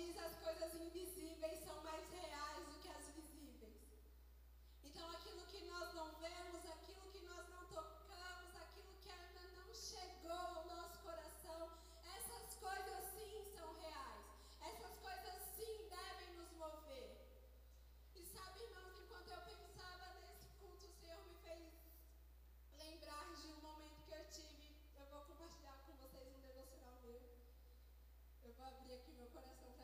diz, as coisas invisíveis são mais reais do que as visíveis. Então, aquilo que nós não vemos, aquilo que nós não tocamos, aquilo que ainda não chegou ao nosso coração, essas coisas sim são reais. Essas coisas sim devem nos mover. E sabe, irmãos, enquanto eu pensava nesse culto, o Senhor me fez lembrar de um momento que eu tive. Eu vou compartilhar com vocês um devocional meu. Eu vou abrir aqui meu coração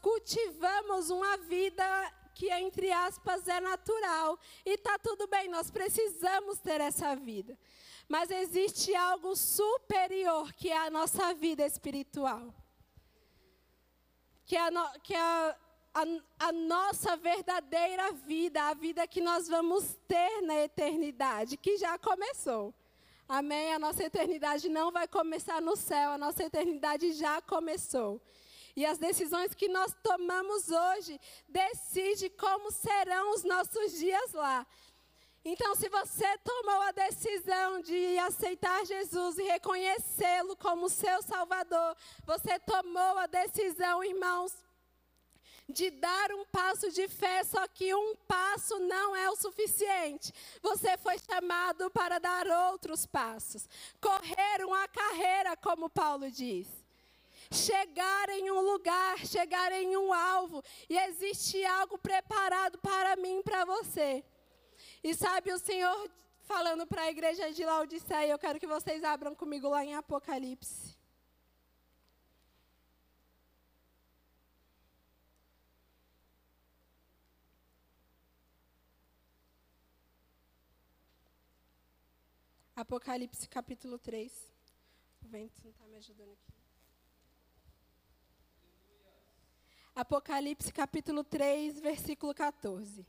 cultivamos uma vida que, entre aspas, é natural. E está tudo bem, nós precisamos ter essa vida. Mas existe algo superior que é a nossa vida espiritual. Que é a, no, que é a, a, a nossa verdadeira vida, a vida que nós vamos ter na eternidade, que já começou. Amém? A nossa eternidade não vai começar no céu, a nossa eternidade já começou. E as decisões que nós tomamos hoje decide como serão os nossos dias lá. Então, se você tomou a decisão de aceitar Jesus e reconhecê-lo como seu Salvador, você tomou a decisão, irmãos, de dar um passo de fé, só que um passo não é o suficiente. Você foi chamado para dar outros passos, correr uma carreira, como Paulo diz. Chegar em um lugar, chegar em um alvo, e existe algo preparado para mim e para você. E sabe, o Senhor falando para a igreja de Laodiceia, eu quero que vocês abram comigo lá em Apocalipse. Apocalipse capítulo 3. O vento não está me ajudando aqui. Apocalipse capítulo 3, versículo 14.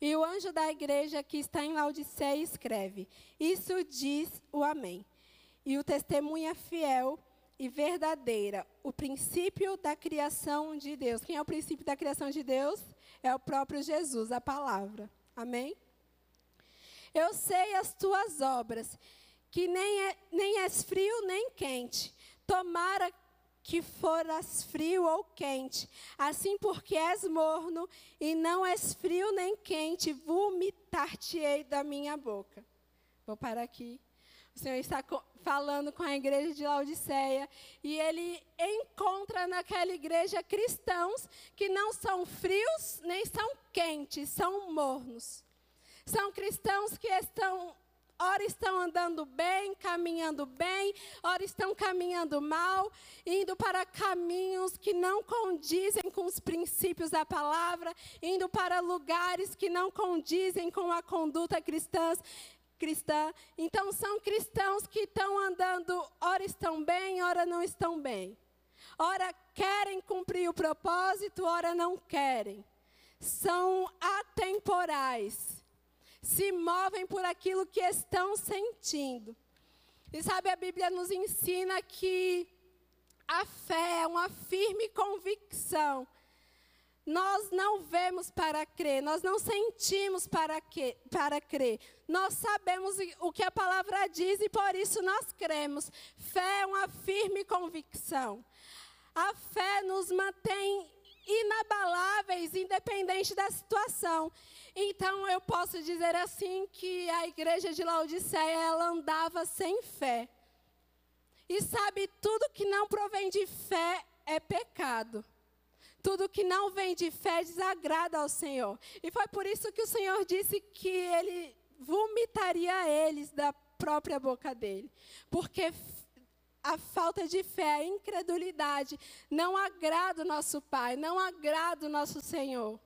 E o anjo da igreja que está em Laodiceia escreve: Isso diz o Amém. E o testemunha fiel e verdadeira, o princípio da criação de Deus. Quem é o princípio da criação de Deus? É o próprio Jesus, a palavra. Amém? Eu sei as tuas obras, que nem, é, nem és frio nem quente. Tomara que foras frio ou quente. Assim, porque és morno e não és frio nem quente, vomitar-te-ei da minha boca. Vou parar aqui. O Senhor está falando com a igreja de Laodiceia e ele encontra naquela igreja cristãos que não são frios nem são quentes, são mornos. São cristãos que estão ora estão andando bem, caminhando bem, ora estão caminhando mal, indo para caminhos que não condizem com os princípios da palavra, indo para lugares que não condizem com a conduta cristã. Cristã. Então são cristãos que estão andando, ora estão bem, ora não estão bem. Ora querem cumprir o propósito, ora não querem. São atemporais se movem por aquilo que estão sentindo. E sabe, a Bíblia nos ensina que a fé é uma firme convicção Nós não vemos para crer, nós não sentimos para, que, para crer. Nós sabemos o que a palavra diz e por isso nós cremos. Fé é uma firme convicção. A fé nos mantém inabaláveis, independente da situação. Então eu posso dizer assim que a igreja de Laodiceia ela andava sem fé. E sabe, tudo que não provém de fé é pecado. Tudo que não vem de fé desagrada ao Senhor. E foi por isso que o Senhor disse que ele vomitaria eles da própria boca dele. Porque a falta de fé, a incredulidade não agrada o nosso Pai, não agrada o nosso Senhor.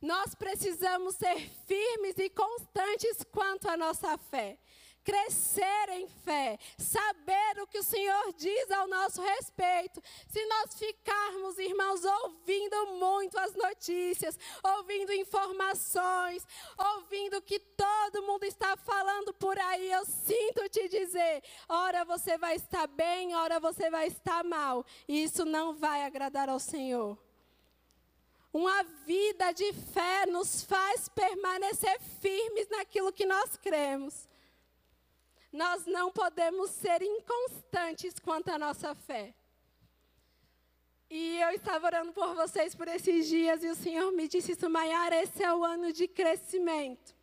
Nós precisamos ser firmes e constantes quanto à nossa fé crescer em fé, saber o que o Senhor diz ao nosso respeito. Se nós ficarmos, irmãos, ouvindo muito as notícias, ouvindo informações, ouvindo o que todo mundo está falando por aí, eu sinto te dizer: ora você vai estar bem, ora você vai estar mal. E isso não vai agradar ao Senhor. Uma vida de fé nos faz permanecer firmes naquilo que nós cremos. Nós não podemos ser inconstantes quanto à nossa fé. E eu estava orando por vocês por esses dias e o Senhor me disse isso, Maiara, esse é o ano de crescimento.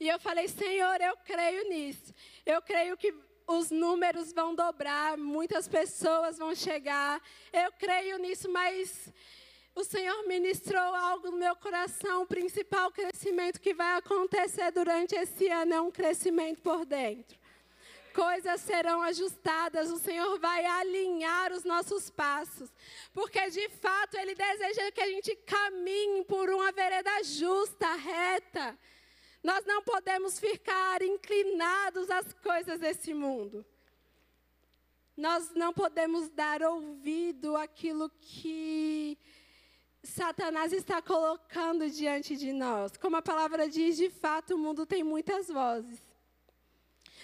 E eu falei, Senhor, eu creio nisso. Eu creio que os números vão dobrar, muitas pessoas vão chegar. Eu creio nisso, mas o Senhor ministrou algo no meu coração. O principal crescimento que vai acontecer durante esse ano é um crescimento por dentro. Coisas serão ajustadas, o Senhor vai alinhar os nossos passos, porque de fato Ele deseja que a gente caminhe por uma vereda justa, reta. Nós não podemos ficar inclinados às coisas desse mundo. Nós não podemos dar ouvido àquilo que Satanás está colocando diante de nós. Como a palavra diz, de fato o mundo tem muitas vozes.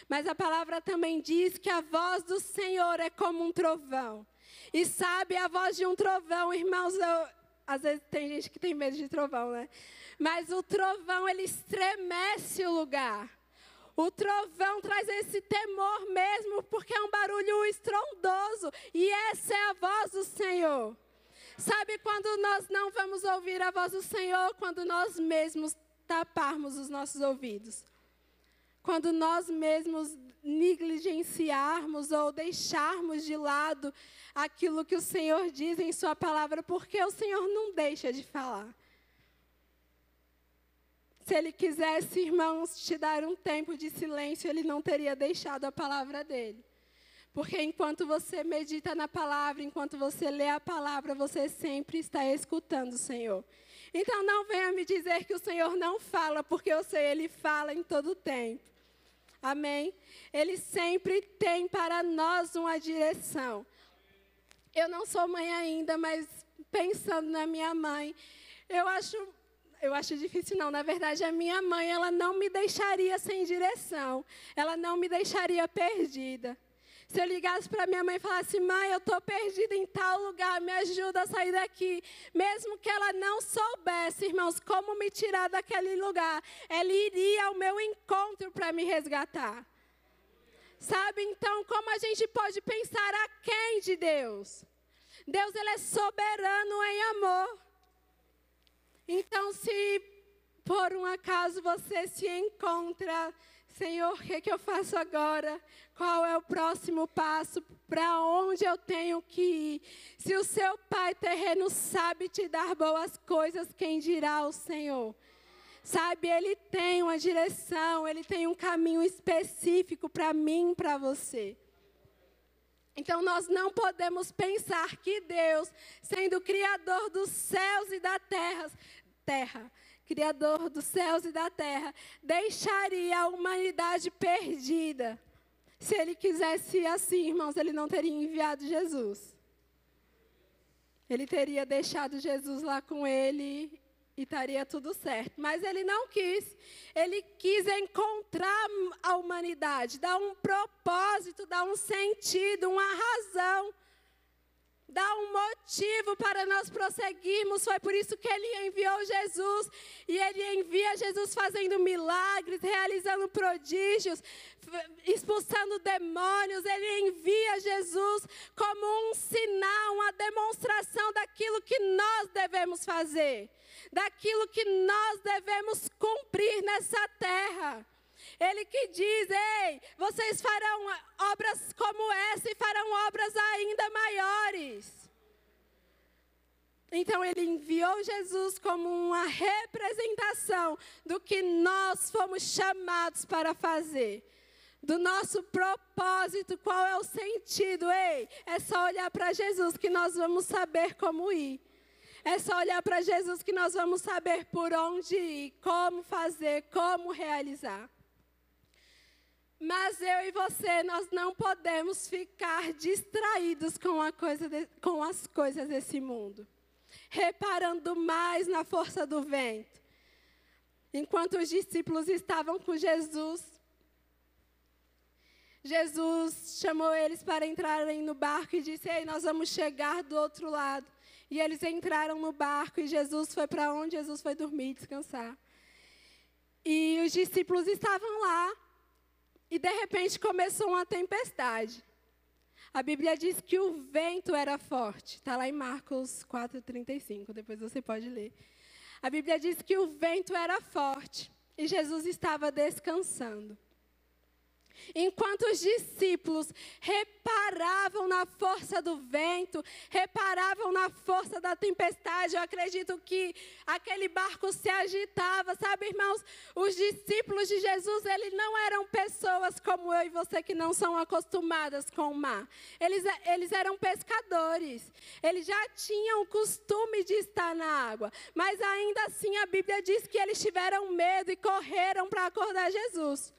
Mas a palavra também diz que a voz do Senhor é como um trovão. E sabe, a voz de um trovão, irmãos, eu, às vezes tem gente que tem medo de trovão, né? Mas o trovão, ele estremece o lugar. O trovão traz esse temor mesmo, porque é um barulho estrondoso. E essa é a voz do Senhor. Sabe quando nós não vamos ouvir a voz do Senhor? Quando nós mesmos taparmos os nossos ouvidos. Quando nós mesmos negligenciarmos ou deixarmos de lado aquilo que o Senhor diz em Sua palavra, porque o Senhor não deixa de falar. Se Ele quisesse, irmãos, te dar um tempo de silêncio, Ele não teria deixado a palavra dele. Porque enquanto você medita na palavra, enquanto você lê a palavra, você sempre está escutando o Senhor. Então não venha me dizer que o Senhor não fala, porque eu sei, Ele fala em todo tempo. Amém? Ele sempre tem para nós uma direção. Eu não sou mãe ainda, mas pensando na minha mãe, eu acho, eu acho difícil não. Na verdade, a minha mãe, ela não me deixaria sem direção. Ela não me deixaria perdida. Se eu ligasse para minha mãe e falasse, mãe, eu estou perdida em tal lugar, me ajuda a sair daqui. Mesmo que ela não soubesse, irmãos, como me tirar daquele lugar, ela iria ao meu encontro para me resgatar. Sabe, então, como a gente pode pensar a quem de Deus? Deus, ele é soberano em amor. Então, se por um acaso você se encontra Senhor, o que, é que eu faço agora? Qual é o próximo passo? Para onde eu tenho que ir? Se o seu pai terreno sabe te dar boas coisas, quem dirá o Senhor? Sabe, ele tem uma direção, ele tem um caminho específico para mim, para você. Então nós não podemos pensar que Deus, sendo criador dos céus e da terra, terra, Criador dos céus e da terra, deixaria a humanidade perdida. Se ele quisesse assim, irmãos, ele não teria enviado Jesus. Ele teria deixado Jesus lá com ele e estaria tudo certo. Mas ele não quis. Ele quis encontrar a humanidade, dar um propósito, dar um sentido, uma razão dá um motivo para nós prosseguirmos. Foi por isso que ele enviou Jesus. E ele envia Jesus fazendo milagres, realizando prodígios, expulsando demônios. Ele envia Jesus como um sinal, uma demonstração daquilo que nós devemos fazer, daquilo que nós devemos cumprir nessa terra. Ele que diz: Ei, vocês farão obras como essa e farão obras ainda maiores. Então ele enviou Jesus como uma representação do que nós fomos chamados para fazer. Do nosso propósito, qual é o sentido? Ei, é só olhar para Jesus que nós vamos saber como ir. É só olhar para Jesus que nós vamos saber por onde ir, como fazer, como realizar. Mas eu e você, nós não podemos ficar distraídos com, de, com as coisas desse mundo, reparando mais na força do vento. Enquanto os discípulos estavam com Jesus, Jesus chamou eles para entrarem no barco e disse: Ei, nós vamos chegar do outro lado. E eles entraram no barco e Jesus foi para onde? Jesus foi dormir, descansar. E os discípulos estavam lá e de repente começou uma tempestade. A Bíblia diz que o vento era forte. Está lá em Marcos 4,35, depois você pode ler. A Bíblia diz que o vento era forte e Jesus estava descansando. Enquanto os discípulos reparavam na força do vento, reparavam na força da tempestade, eu acredito que aquele barco se agitava, sabe, irmãos? Os discípulos de Jesus, eles não eram pessoas como eu e você que não são acostumadas com o mar. Eles, eles eram pescadores. Eles já tinham o costume de estar na água. Mas ainda assim a Bíblia diz que eles tiveram medo e correram para acordar Jesus.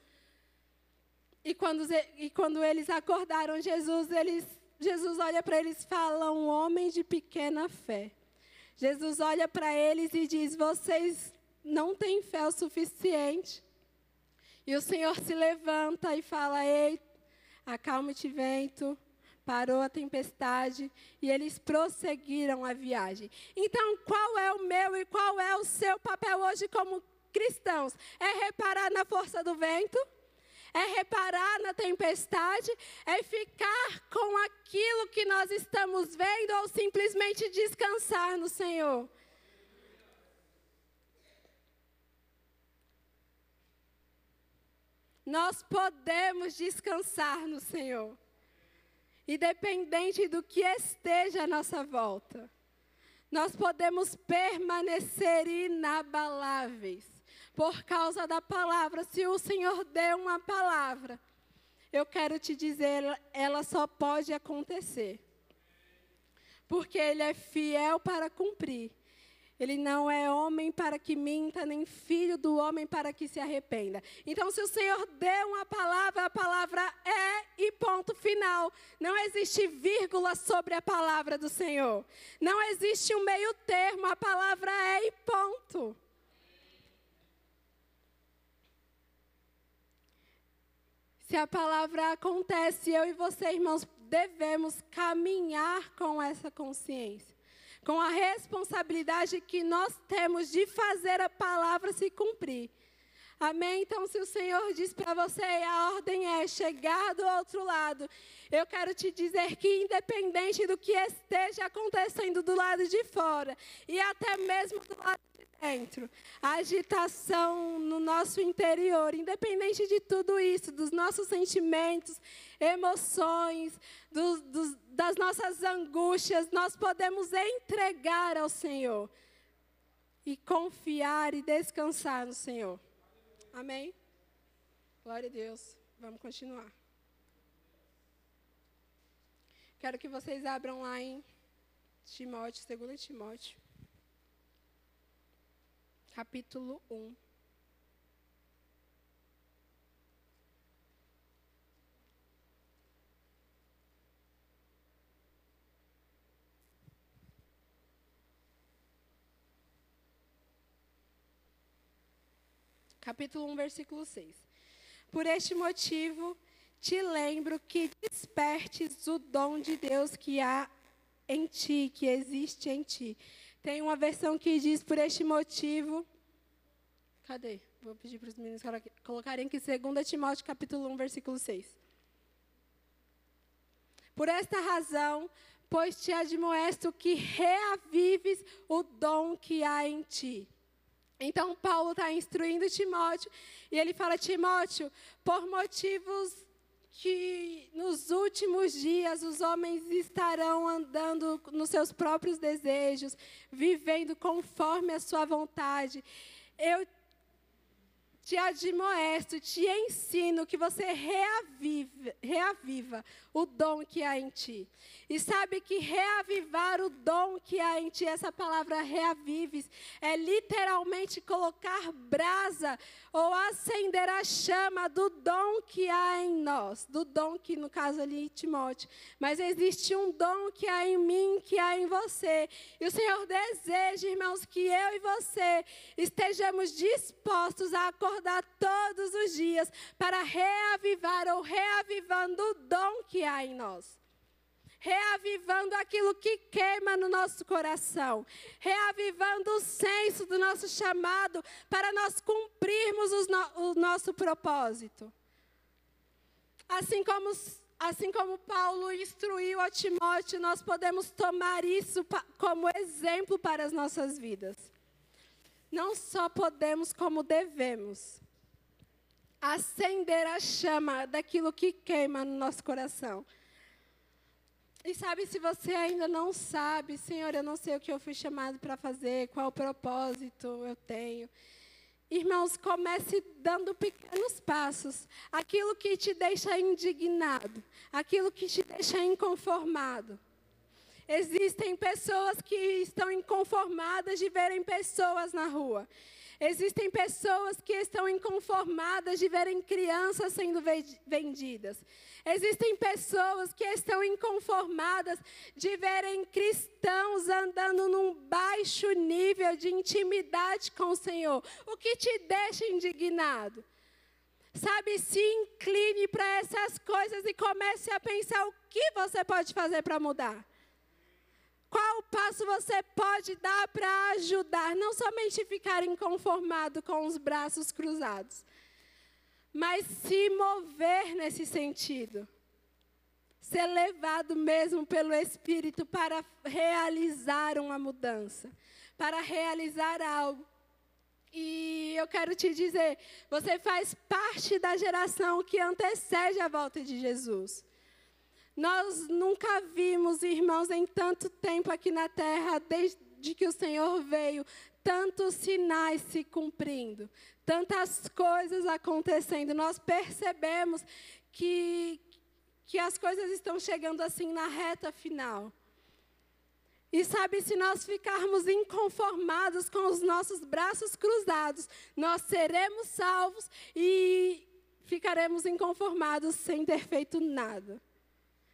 E quando, e quando eles acordaram Jesus, eles, Jesus olha para eles e fala: um homem de pequena fé. Jesus olha para eles e diz: vocês não têm fé o suficiente. E o Senhor se levanta e fala: ei, acalme-te, vento. Parou a tempestade e eles prosseguiram a viagem. Então, qual é o meu e qual é o seu papel hoje como cristãos? É reparar na força do vento? É reparar na tempestade, é ficar com aquilo que nós estamos vendo ou simplesmente descansar no Senhor. Nós podemos descansar no Senhor, independente do que esteja à nossa volta. Nós podemos permanecer inabaláveis por causa da palavra. Se o Senhor deu uma palavra, eu quero te dizer, ela só pode acontecer. Porque Ele é fiel para cumprir. Ele não é homem para que minta, nem filho do homem para que se arrependa. Então, se o Senhor deu uma palavra, a palavra é e ponto final. Não existe vírgula sobre a palavra do Senhor. Não existe um meio termo, a palavra é e ponto. Se a palavra acontece, eu e você, irmãos, devemos caminhar com essa consciência, com a responsabilidade que nós temos de fazer a palavra se cumprir. Amém? Então, se o Senhor diz para você, a ordem é chegar do outro lado, eu quero te dizer que, independente do que esteja acontecendo do lado de fora, e até mesmo do lado dentro, a agitação no nosso interior, independente de tudo isso, dos nossos sentimentos, emoções, do, do, das nossas angústias, nós podemos entregar ao Senhor e confiar e descansar no Senhor. Amém? Glória a Deus. Vamos continuar. Quero que vocês abram lá em Timóteo, 2 Timóteo capítulo 1. Capítulo 1, versículo 6. Por este motivo, te lembro que despertes o dom de Deus que há em ti, que existe em ti. Tem uma versão que diz, por este motivo. Cadê? Vou pedir para os meninos colocarem aqui 2 Timóteo capítulo 1, versículo 6. Por esta razão, pois te admoesto que reavives o dom que há em ti. Então, Paulo está instruindo Timóteo, e ele fala: Timóteo, por motivos que nos últimos dias os homens estarão andando nos seus próprios desejos, vivendo conforme a sua vontade. Eu te admoesto, te ensino que você reaviva, reaviva o dom que há em ti. E sabe que reavivar o dom que há em ti, essa palavra reavives, é literalmente colocar brasa ou acender a chama do dom que há em nós, do dom que no caso ali Timóteo. Mas existe um dom que há em mim, que há em você. E o Senhor deseja, irmãos, que eu e você estejamos dispostos a acordar todos os dias para reavivar ou reavivando o dom que há em nós reavivando aquilo que queima no nosso coração, reavivando o senso do nosso chamado para nós cumprirmos no, o nosso propósito. Assim como, assim como Paulo instruiu a Timóteo, nós podemos tomar isso como exemplo para as nossas vidas. Não só podemos, como devemos acender a chama daquilo que queima no nosso coração. E sabe, se você ainda não sabe, Senhor, eu não sei o que eu fui chamado para fazer, qual propósito eu tenho. Irmãos, comece dando pequenos passos. Aquilo que te deixa indignado, aquilo que te deixa inconformado. Existem pessoas que estão inconformadas de verem pessoas na rua. Existem pessoas que estão inconformadas de verem crianças sendo vendidas. Existem pessoas que estão inconformadas de verem cristãos andando num baixo nível de intimidade com o Senhor. O que te deixa indignado? Sabe, se incline para essas coisas e comece a pensar o que você pode fazer para mudar. Qual passo você pode dar para ajudar? Não somente ficar inconformado com os braços cruzados, mas se mover nesse sentido. Ser levado mesmo pelo Espírito para realizar uma mudança, para realizar algo. E eu quero te dizer, você faz parte da geração que antecede a volta de Jesus. Nós nunca vimos, irmãos, em tanto tempo aqui na terra, desde que o Senhor veio, tantos sinais se cumprindo, tantas coisas acontecendo. Nós percebemos que, que as coisas estão chegando assim na reta final. E sabe, se nós ficarmos inconformados com os nossos braços cruzados, nós seremos salvos e ficaremos inconformados sem ter feito nada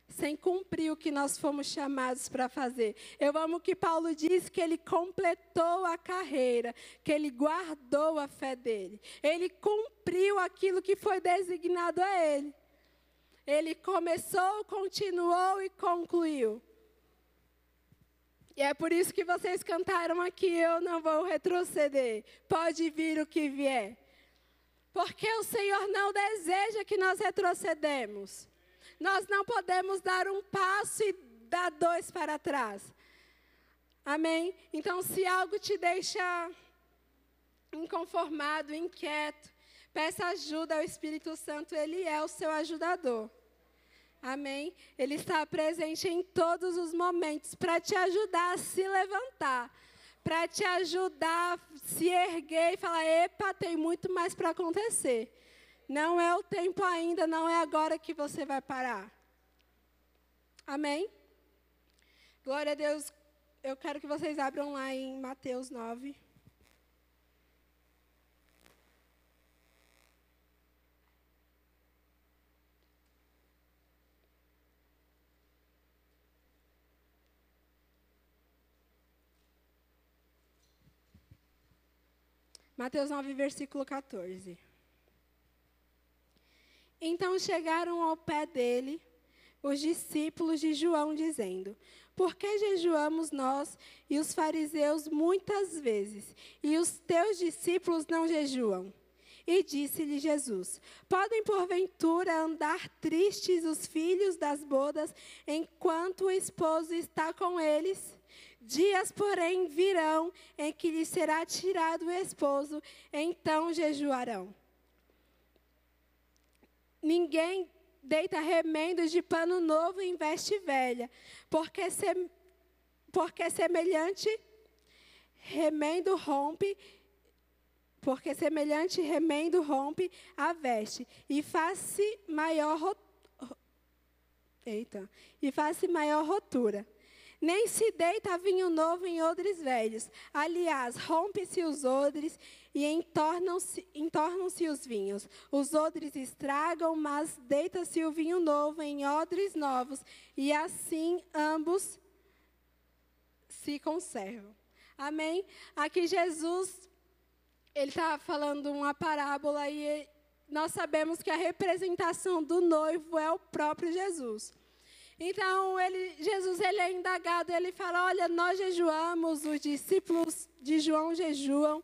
sem cumprir o que nós fomos chamados para fazer. Eu amo que Paulo diz que ele completou a carreira, que ele guardou a fé dele. Ele cumpriu aquilo que foi designado a ele. Ele começou, continuou e concluiu. E é por isso que vocês cantaram aqui: Eu não vou retroceder, pode vir o que vier. Porque o Senhor não deseja que nós retrocedemos. Nós não podemos dar um passo e dar dois para trás. Amém? Então, se algo te deixa inconformado, inquieto, peça ajuda ao Espírito Santo, ele é o seu ajudador. Amém? Ele está presente em todos os momentos para te ajudar a se levantar, para te ajudar a se erguer e falar: epa, tem muito mais para acontecer. Não é o tempo ainda, não é agora que você vai parar. Amém? Glória a Deus. Eu quero que vocês abram lá em Mateus 9. Mateus 9, versículo 14. Então chegaram ao pé dele, os discípulos de João, dizendo: Por que jejuamos nós e os fariseus muitas vezes, e os teus discípulos não jejuam? E disse-lhe Jesus: Podem porventura andar tristes os filhos das bodas enquanto o esposo está com eles? Dias, porém, virão em que lhe será tirado o esposo, então jejuarão. Ninguém deita remendo de pano novo em veste velha, porque, se, porque semelhante remendo rompe porque semelhante remendo rompe a veste e faz-se maior Eita, e faz maior rotura. Nem se deita vinho novo em odres velhos. Aliás, rompe-se os odres e entornam-se entornam os vinhos. Os odres estragam, mas deita-se o vinho novo em odres novos, e assim ambos se conservam. Amém? Aqui Jesus ele está falando uma parábola e nós sabemos que a representação do noivo é o próprio Jesus. Então, ele, Jesus ele é indagado, ele fala: Olha, nós jejuamos, os discípulos de João jejuam.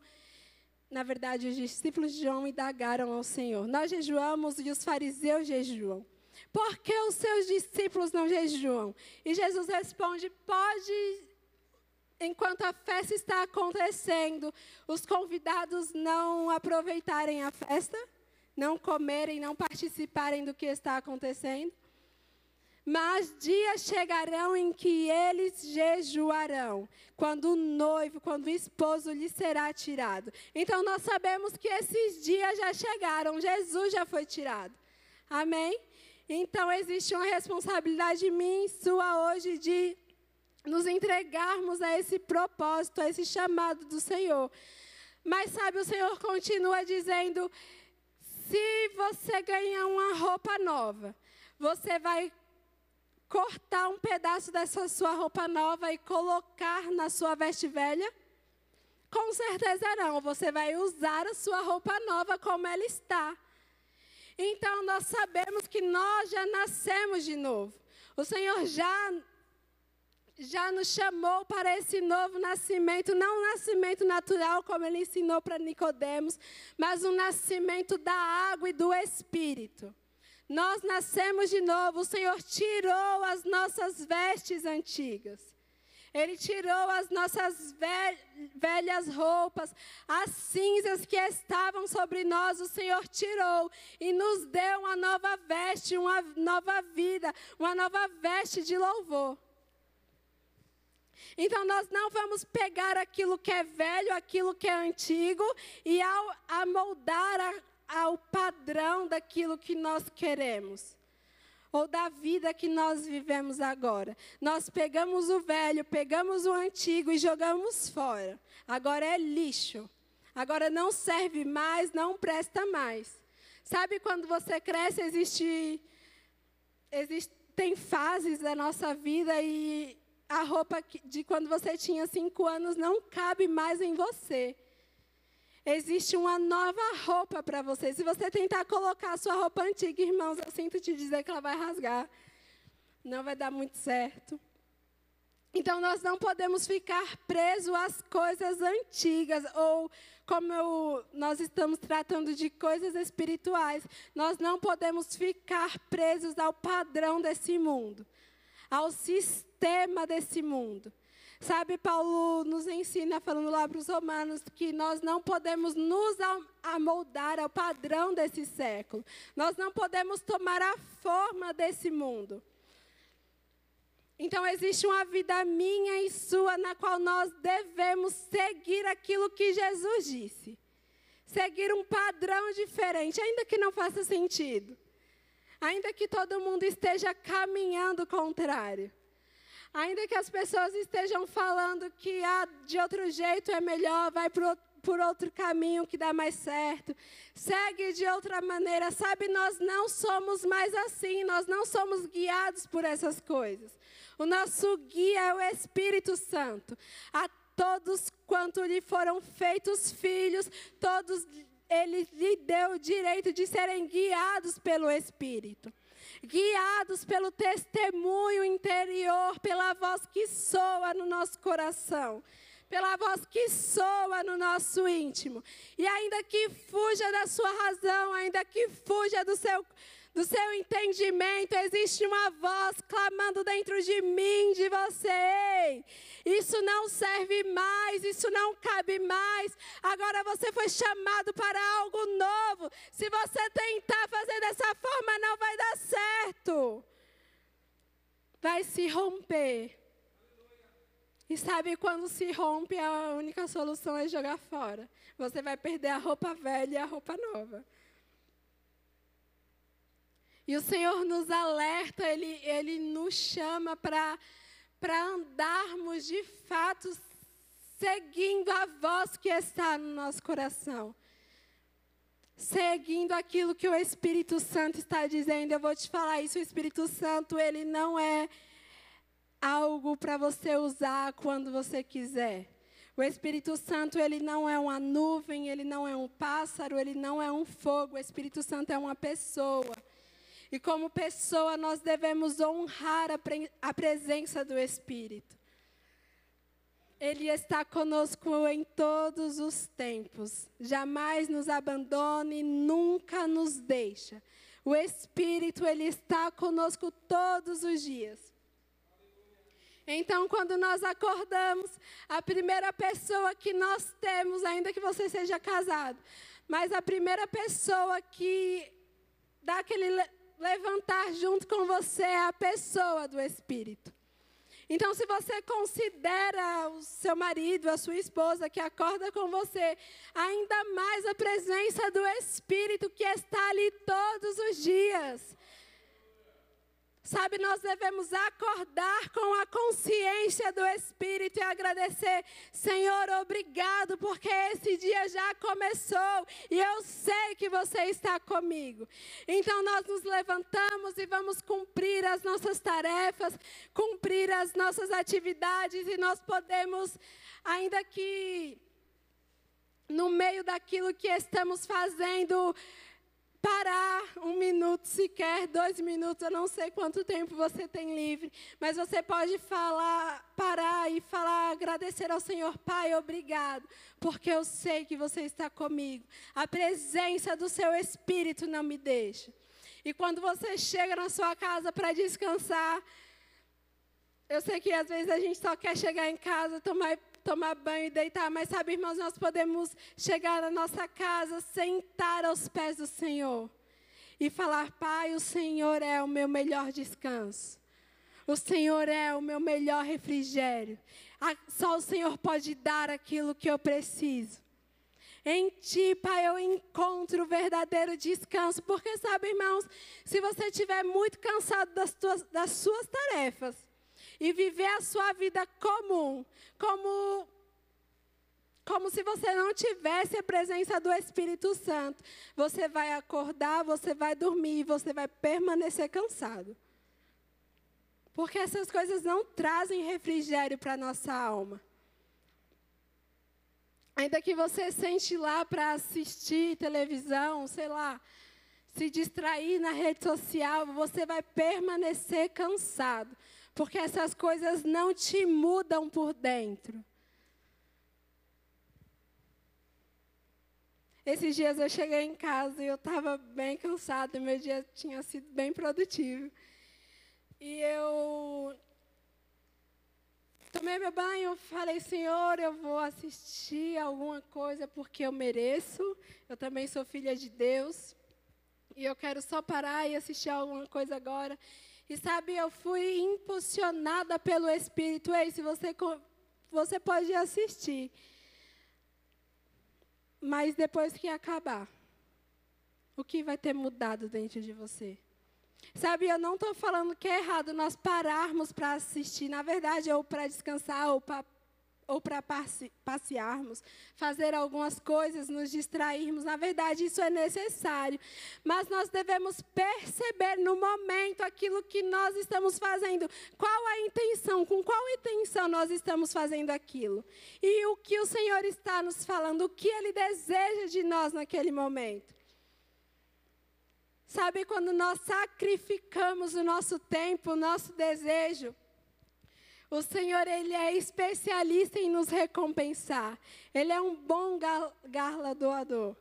Na verdade, os discípulos de João indagaram ao Senhor: Nós jejuamos e os fariseus jejuam. Por que os seus discípulos não jejuam? E Jesus responde: Pode enquanto a festa está acontecendo, os convidados não aproveitarem a festa, não comerem, não participarem do que está acontecendo. Mas dias chegarão em que eles jejuarão, quando o noivo, quando o esposo lhe será tirado. Então nós sabemos que esses dias já chegaram, Jesus já foi tirado. Amém? Então existe uma responsabilidade minha e sua hoje de nos entregarmos a esse propósito, a esse chamado do Senhor. Mas sabe, o Senhor continua dizendo: se você ganhar uma roupa nova, você vai cortar um pedaço dessa sua roupa nova e colocar na sua veste velha? Com certeza não, você vai usar a sua roupa nova como ela está. Então nós sabemos que nós já nascemos de novo. O Senhor já já nos chamou para esse novo nascimento, não um nascimento natural como ele ensinou para Nicodemos, mas um nascimento da água e do espírito. Nós nascemos de novo, o Senhor tirou as nossas vestes antigas. Ele tirou as nossas velhas roupas, as cinzas que estavam sobre nós, o Senhor tirou e nos deu uma nova veste, uma nova vida, uma nova veste de louvor. Então nós não vamos pegar aquilo que é velho, aquilo que é antigo e ao amoldar a, ao padrão daquilo que nós queremos. Ou da vida que nós vivemos agora. Nós pegamos o velho, pegamos o antigo e jogamos fora. Agora é lixo. Agora não serve mais, não presta mais. Sabe quando você cresce, existe, existe tem fases da nossa vida e a roupa de quando você tinha cinco anos não cabe mais em você. Existe uma nova roupa para você. Se você tentar colocar a sua roupa antiga, irmãos, eu sinto te dizer que ela vai rasgar. Não vai dar muito certo. Então, nós não podemos ficar presos às coisas antigas, ou como eu, nós estamos tratando de coisas espirituais, nós não podemos ficar presos ao padrão desse mundo, ao sistema sistema desse mundo. Sabe, Paulo nos ensina, falando lá para os romanos, que nós não podemos nos amoldar ao padrão desse século. Nós não podemos tomar a forma desse mundo. Então, existe uma vida minha e sua na qual nós devemos seguir aquilo que Jesus disse. Seguir um padrão diferente, ainda que não faça sentido. Ainda que todo mundo esteja caminhando contrário. Ainda que as pessoas estejam falando que ah, de outro jeito é melhor, vai por, outro caminho que dá mais certo, segue de outra maneira, sabe? Nós não somos mais assim, nós não somos guiados por essas coisas. O nosso guia é o Espírito Santo. A todos quanto lhe foram feitos filhos, todos ele lhe deu o direito de serem guiados pelo Espírito. Guiados pelo testemunho interior, pela voz que soa no nosso coração pela voz que soa no nosso íntimo. E ainda que fuja da sua razão, ainda que fuja do seu do seu entendimento, existe uma voz clamando dentro de mim, de você. Isso não serve mais, isso não cabe mais. Agora você foi chamado para algo novo. Se você tentar fazer dessa forma, não vai dar certo. Vai se romper. E sabe quando se rompe, a única solução é jogar fora. Você vai perder a roupa velha e a roupa nova. E o Senhor nos alerta, Ele, Ele nos chama para andarmos de fato seguindo a voz que está no nosso coração. Seguindo aquilo que o Espírito Santo está dizendo. Eu vou te falar isso, o Espírito Santo, ele não é algo para você usar quando você quiser. O Espírito Santo, ele não é uma nuvem, ele não é um pássaro, ele não é um fogo. O Espírito Santo é uma pessoa. E como pessoa, nós devemos honrar a, pre a presença do Espírito. Ele está conosco em todos os tempos. Jamais nos abandona e nunca nos deixa. O Espírito, ele está conosco todos os dias. Então, quando nós acordamos, a primeira pessoa que nós temos, ainda que você seja casado, mas a primeira pessoa que dá aquele levantar junto com você a pessoa do Espírito. Então, se você considera o seu marido, a sua esposa que acorda com você, ainda mais a presença do Espírito que está ali todos os dias. Sabe, nós devemos acordar com a consciência do Espírito e agradecer, Senhor, obrigado, porque esse dia já começou e eu sei que você está comigo. Então nós nos levantamos e vamos cumprir as nossas tarefas, cumprir as nossas atividades e nós podemos, ainda que no meio daquilo que estamos fazendo, parar um minuto sequer, dois minutos, eu não sei quanto tempo você tem livre, mas você pode falar, parar e falar, agradecer ao Senhor, Pai, obrigado, porque eu sei que você está comigo. A presença do seu Espírito não me deixa. E quando você chega na sua casa para descansar, eu sei que às vezes a gente só quer chegar em casa, tomar tomar banho e deitar, mas sabe, irmãos, nós podemos chegar na nossa casa, sentar aos pés do Senhor e falar: Pai, o Senhor é o meu melhor descanso. O Senhor é o meu melhor refrigério. Só o Senhor pode dar aquilo que eu preciso. Em Ti, Pai, eu encontro o verdadeiro descanso. Porque, sabe, irmãos, se você estiver muito cansado das, tuas, das suas tarefas, e viver a sua vida comum, como como se você não tivesse a presença do Espírito Santo. Você vai acordar, você vai dormir você vai permanecer cansado. Porque essas coisas não trazem refrigério para nossa alma. Ainda que você sente lá para assistir televisão, sei lá, se distrair na rede social, você vai permanecer cansado porque essas coisas não te mudam por dentro. Esses dias eu cheguei em casa e eu estava bem cansada, meu dia tinha sido bem produtivo. E eu tomei meu banho, falei, Senhor, eu vou assistir alguma coisa porque eu mereço. Eu também sou filha de Deus. E eu quero só parar e assistir alguma coisa agora. E sabe, eu fui impulsionada pelo Espírito. Ei, se você, você pode assistir. Mas depois que acabar, o que vai ter mudado dentro de você? Sabe, eu não estou falando que é errado nós pararmos para assistir, na verdade, ou para descansar, ou para ou para passearmos, fazer algumas coisas, nos distrairmos. Na verdade, isso é necessário. Mas nós devemos perceber no momento aquilo que nós estamos fazendo. Qual a intenção? Com qual intenção nós estamos fazendo aquilo? E o que o Senhor está nos falando, o que Ele deseja de nós naquele momento. Sabe quando nós sacrificamos o nosso tempo, o nosso desejo? O Senhor, Ele é especialista em nos recompensar. Ele é um bom galardoador.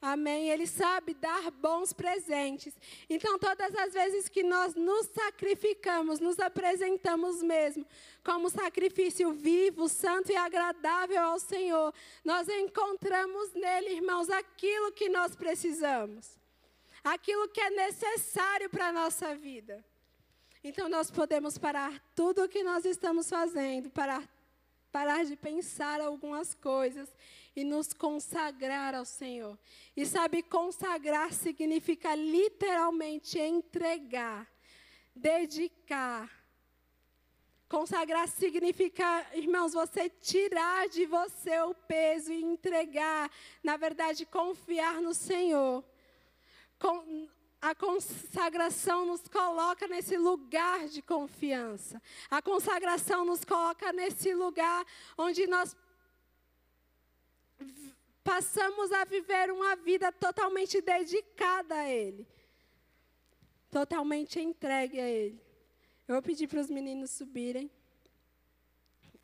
Amém? Ele sabe dar bons presentes. Então, todas as vezes que nós nos sacrificamos, nos apresentamos mesmo como sacrifício vivo, santo e agradável ao Senhor, nós encontramos nele, irmãos, aquilo que nós precisamos, aquilo que é necessário para a nossa vida. Então, nós podemos parar tudo o que nós estamos fazendo, parar, parar de pensar algumas coisas e nos consagrar ao Senhor. E sabe, consagrar significa literalmente entregar, dedicar. Consagrar significa, irmãos, você tirar de você o peso e entregar, na verdade, confiar no Senhor. A consagração nos coloca nesse lugar de confiança. A consagração nos coloca nesse lugar onde nós passamos a viver uma vida totalmente dedicada a Ele, totalmente entregue a Ele. Eu vou pedir para os meninos subirem.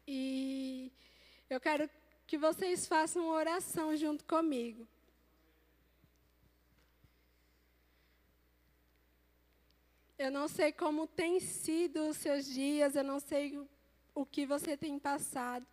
E eu quero que vocês façam uma oração junto comigo. Eu não sei como tem sido os seus dias, eu não sei o que você tem passado.